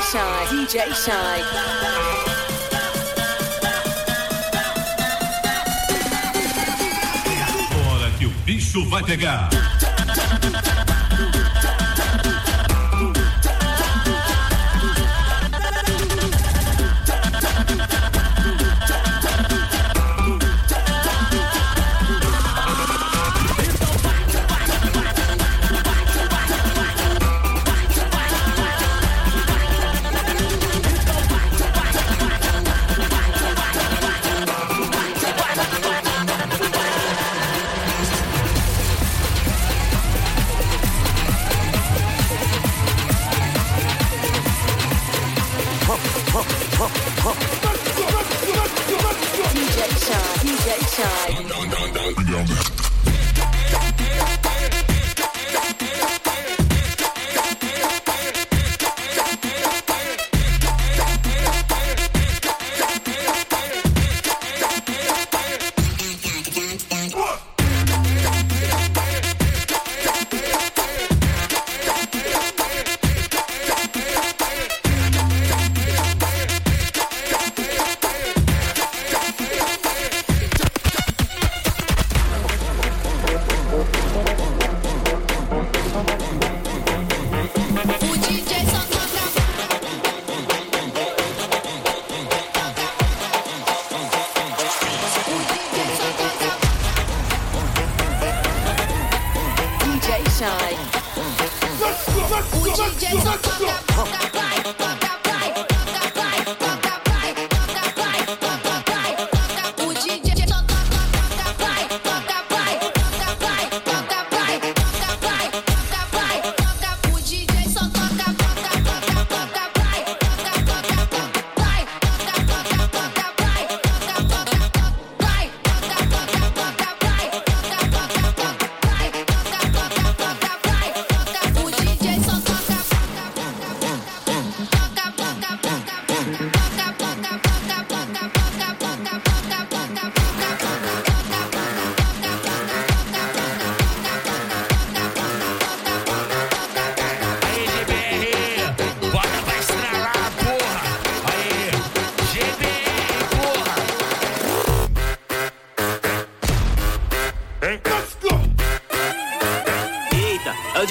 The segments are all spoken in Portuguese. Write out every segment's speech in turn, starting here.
Shine, DJ Shine. Bora que o bicho vai pegar.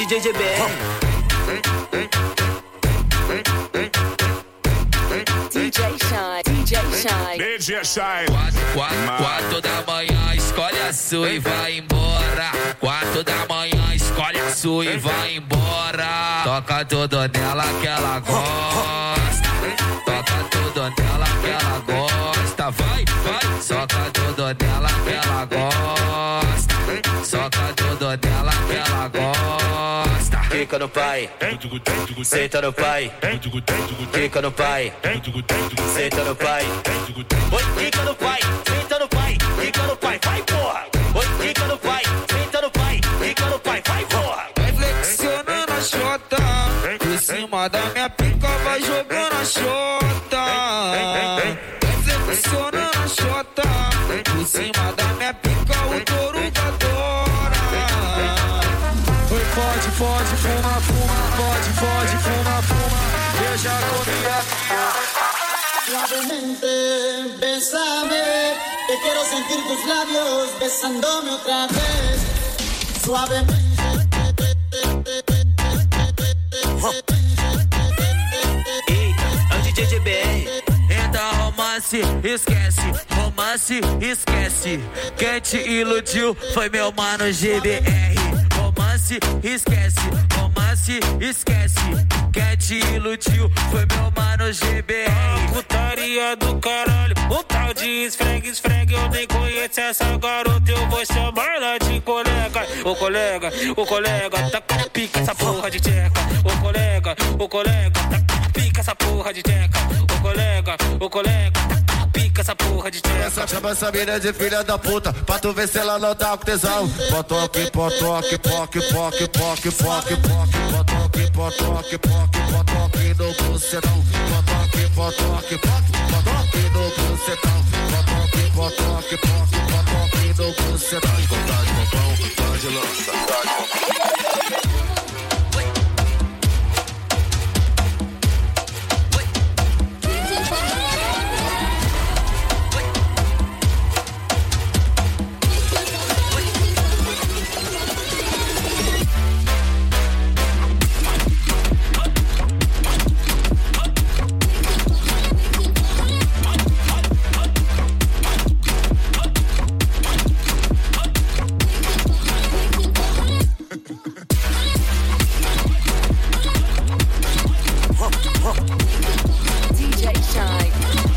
DJ GBR. DJ Shine, DJ Shine. DJ Shine. Quatro, quatro, quatro da manhã, escolhe a sua e vai embora. Quatro da manhã, escolhe a sua e vai embora. Toca tudo nela que ela gosta. Toca tudo nela que ela gosta. Vai, vai, soca tudo nela que ela gosta. Soca tudo nela que ela gosta. Fica no pai, senta no pai. Fica no pai, senta no pai. Oi, fica no pai, senta no pai. Fica no pai, vai porra. Oi, fica no pai, senta no pai. Fica no pai, vai porra. Vai flexionando a chota Por cima da minha pica vai jogando a chota sentir tus labios besándome otra vez. Suavemente. Romance, esquece romance, esquece. Quem te iludiu foi meu mano GBR. Romance, esquece. Romance, esquece. Quem te iludiu foi meu mano GBR. Putaria do caralho, um tal de esfregue, esfregue. Eu nem conheço essa garota, eu vou chamar ela de colega. Ô colega, ô colega, tá com pica essa porra de tcheca. Ô colega, ô colega, tá com pica essa porra de tcheca. Ô colega, ô colega, chama essa mina de filha da puta Pra tu ver se ela não tá com tesão. Potoque, potoque, poque, poque, poque, poque, poque. Potoque, potoque, poque, potoque no bucetão. Potoque, potoque, poque, potoque no bucetão. Potoque, potoque, poque, potoque no bucetão. Vontade, popão, pode lançar DJ Shine.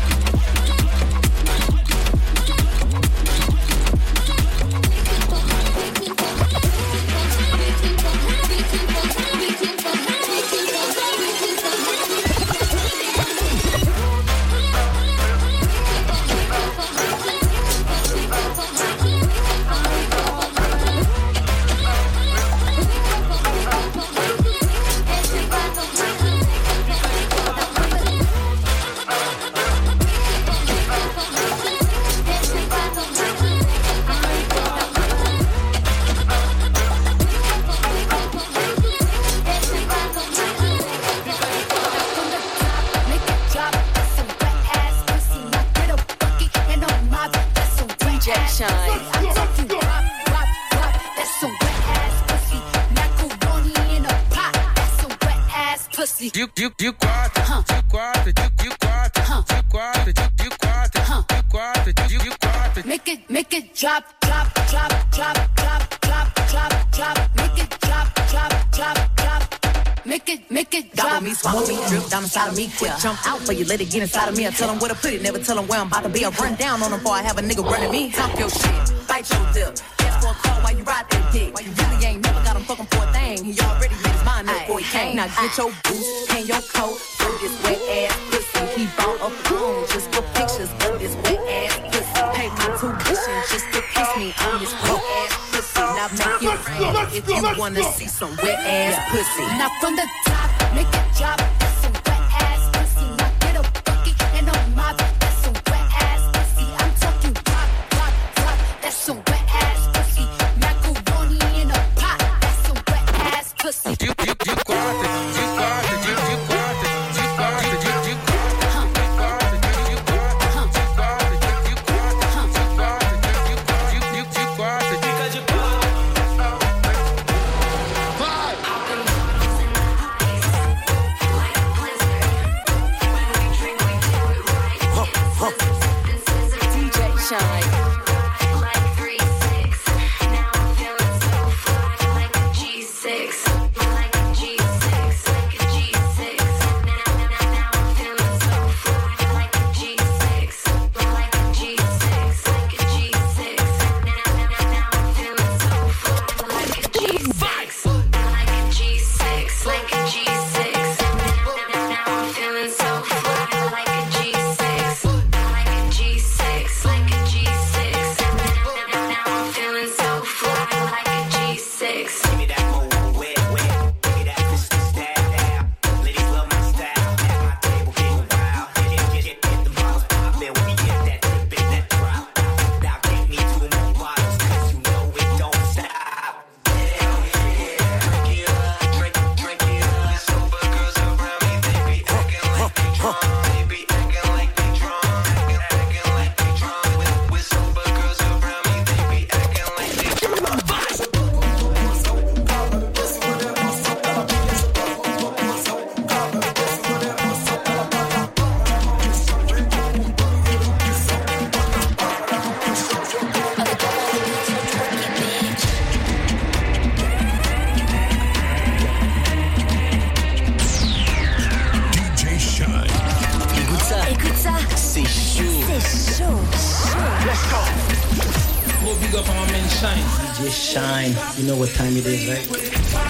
De, de, de quatro, de quatro, de, de quatro, de quatro, de, de quatro, de quatro, de, de quatro. Make it, make it drop, drop, drop, drop, drop, drop, drop, drop. Make it drop, drop, drop, drop. Make it, make it drop. Gobble me, swallow me, drip down inside of me. Quick jump out for you, let it get inside of me. I tell them where to put it, never tell them where I'm about to be. I run down on them before I have a nigga running me. Talk your shit, bite your lip. Ask for a call while you ride that dick. Why You really ain't never got him fucking for a thing. He already made his mind up before he came. Now get your boots, hang your coat, throw this wet ass pussy. He bought a phone just for pictures of this wet ass pussy. Pay my tuition just to kiss me on this wet ass pussy. Now make it rain if you wanna see some wet ass pussy. Now from the top, make it drop.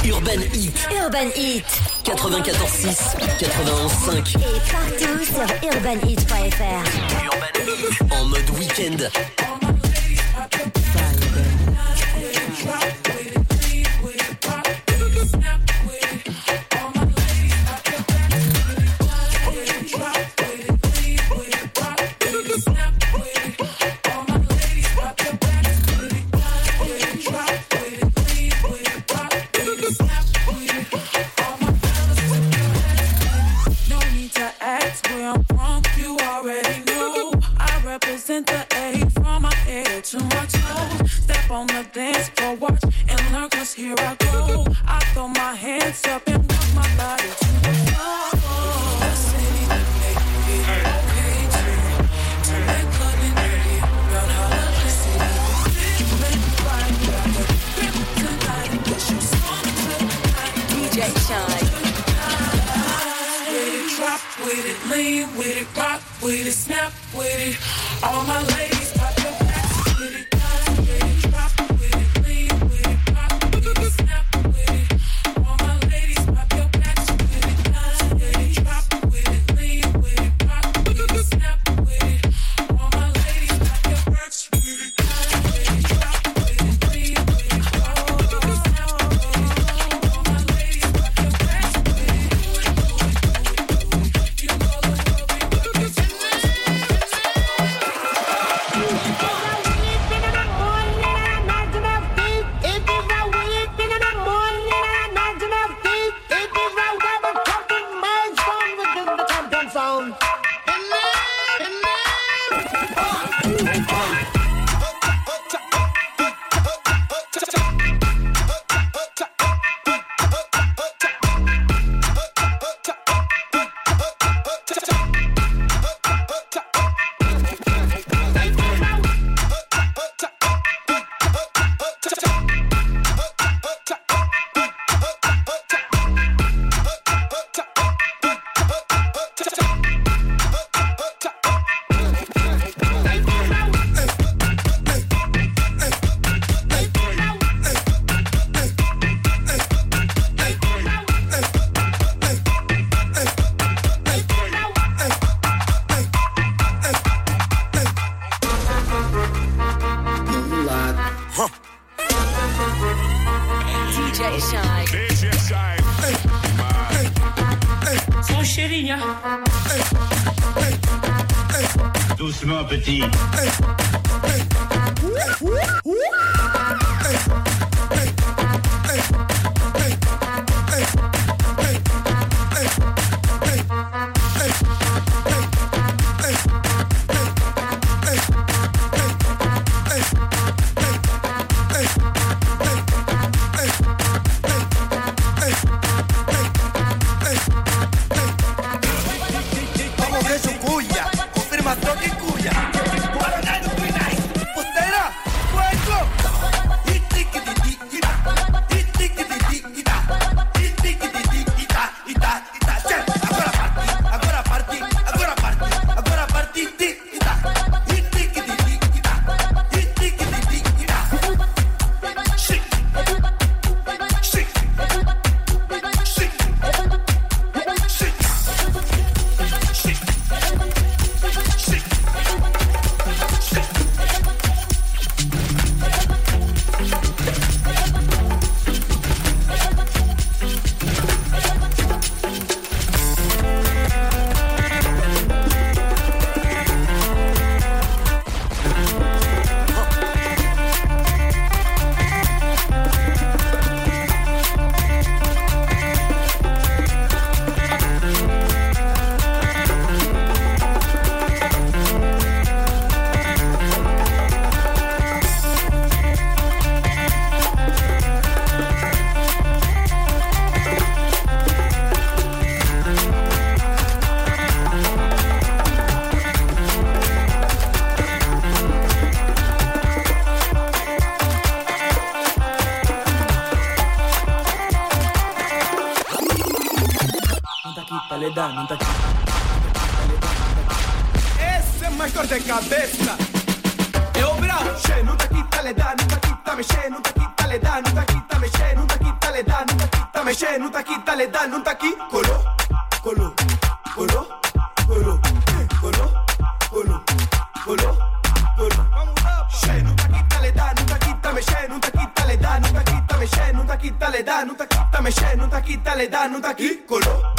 Urban Heat. Urban Heat. 94.6, 91.5. Et partout sur urbanheat.fr. Urban Heat. En mode week-end. lean with it, rock with it, snap with it. All my ladies. Ese Michael de cabeza. Eu bravo. Che, nunca quita le dá, nunca quita mexe, nunca quita le dá, nunca quita mexe, nunca quita le dá, nunca quita mexe, nunca quita le dá, nunca qui. Colo, colo, colo, colo, colo, colo, colo, colo. Che, nunca quita le Non nunca quita mexe, nunca quita le dá, nunca quita mexe, nunca quita le dá, nunca quita mexe, nunca quita le dá, nunca qui. Colo.